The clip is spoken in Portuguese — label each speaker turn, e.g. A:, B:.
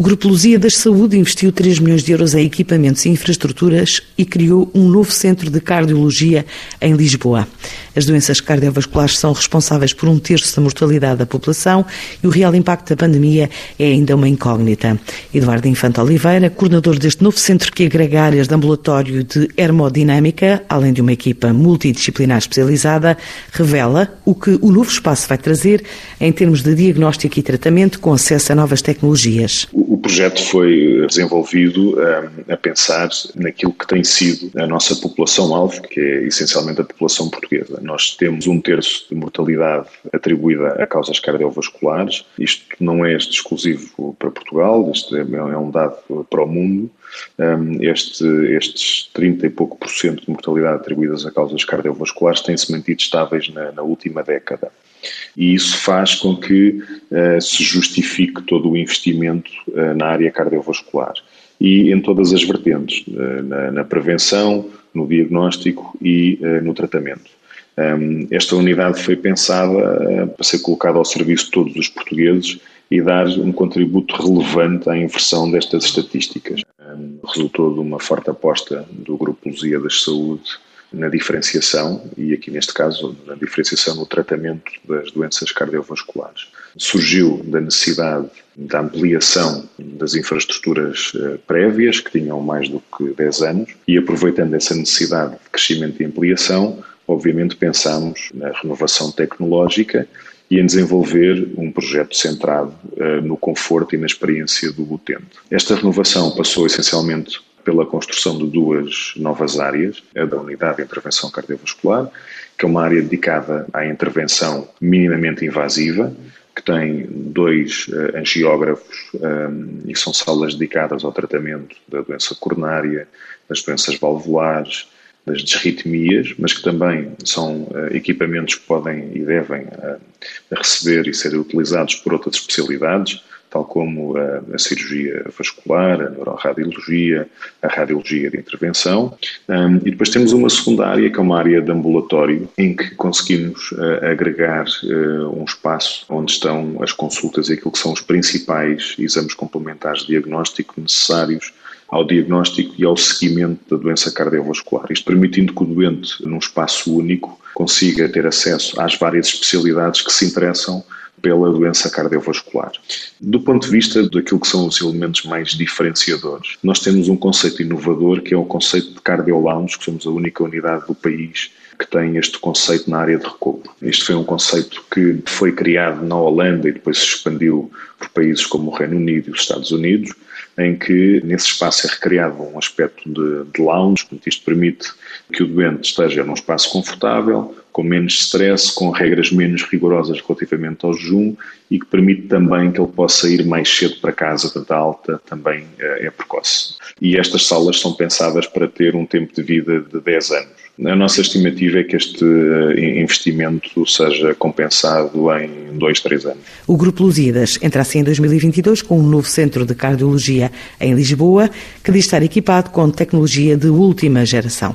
A: O Grupo Lusíadas Saúde investiu 3 milhões de euros em equipamentos e infraestruturas e criou um novo centro de cardiologia em Lisboa. As doenças cardiovasculares são responsáveis por um terço da mortalidade da população e o real impacto da pandemia é ainda uma incógnita. Eduardo Infante Oliveira, coordenador deste novo centro que agrega áreas de ambulatório de hemodinâmica, além de uma equipa multidisciplinar especializada, revela o que o novo espaço vai trazer em termos de diagnóstico e tratamento com acesso a novas tecnologias.
B: O projeto foi desenvolvido a, a pensar naquilo que tem sido a nossa população-alvo, que é essencialmente a população portuguesa. Nós temos um terço de mortalidade atribuída a causas cardiovasculares. Isto não é exclusivo para Portugal, isto é, é um dado para o mundo. Este, estes 30 e pouco por cento de mortalidade atribuídas a causas cardiovasculares têm-se mantido estáveis na, na última década e isso faz com que uh, se justifique todo o investimento uh, na área cardiovascular e em todas as vertentes, uh, na, na, prevenção, no diagnóstico e no tratamento. Um, esta unidade foi pensada para ser colocada ao serviço de todos os portugueses e dar um contributo relevante à inversão destas estatísticas. Um, resultou de uma forte aposta do Grupo Lusíadas Saúde na diferenciação e aqui neste caso na diferenciação no tratamento das doenças cardiovasculares. Surgiu da necessidade da ampliação das infraestruturas eh, prévias, que tinham mais do que 10 anos, e aproveitando essa necessidade de crescimento e ampliação, obviamente pensamos na renovação tecnológica e em desenvolver um projeto centrado uh, no conforto e na experiência do utente. Esta renovação passou essencialmente pela construção de duas novas áreas, a da Unidade de Intervenção Cardiovascular, que é uma área dedicada à intervenção minimamente invasiva, que tem dois uh, angiógrafos um, e são salas dedicadas ao tratamento da doença coronária, das doenças valvulares, das disritmias, mas que também são uh, equipamentos que podem e devem uh, receber e ser utilizados por outras especialidades, tal como a, a cirurgia vascular, a neuroradiologia, a radiologia de intervenção. Um, e depois temos uma segunda área, que é uma área de ambulatório, em que conseguimos uh, agregar uh, um espaço onde estão as consultas e aquilo que são os principais exames complementares de diagnóstico necessários ao diagnóstico e ao seguimento da doença cardiovascular. Isto permitindo que o doente, num espaço único, consiga ter acesso às várias especialidades que se interessam pela doença cardiovascular. Do ponto de vista daquilo que são os elementos mais diferenciadores, nós temos um conceito inovador que é o conceito de cardiolounge, que somos a única unidade do país que tem este conceito na área de recobro. Este foi um conceito que foi criado na Holanda e depois se expandiu por países como o Reino Unido e os Estados Unidos, em que nesse espaço é recriado um aspecto de, de lounge, portanto isto permite que o doente esteja num espaço confortável, com menos stress, com regras menos rigorosas relativamente ao jejum e que permite também que ele possa ir mais cedo para casa, portanto a alta também é, é precoce. E estas salas são pensadas para ter um tempo de vida de 10 anos. A nossa estimativa é que este eh, investimento seja compensado em 2, 3 anos.
A: O Grupo Lusíadas entra assim em 2022 com um novo centro de cardiologia em Lisboa, que diz estar equipado com tecnologia de última geração.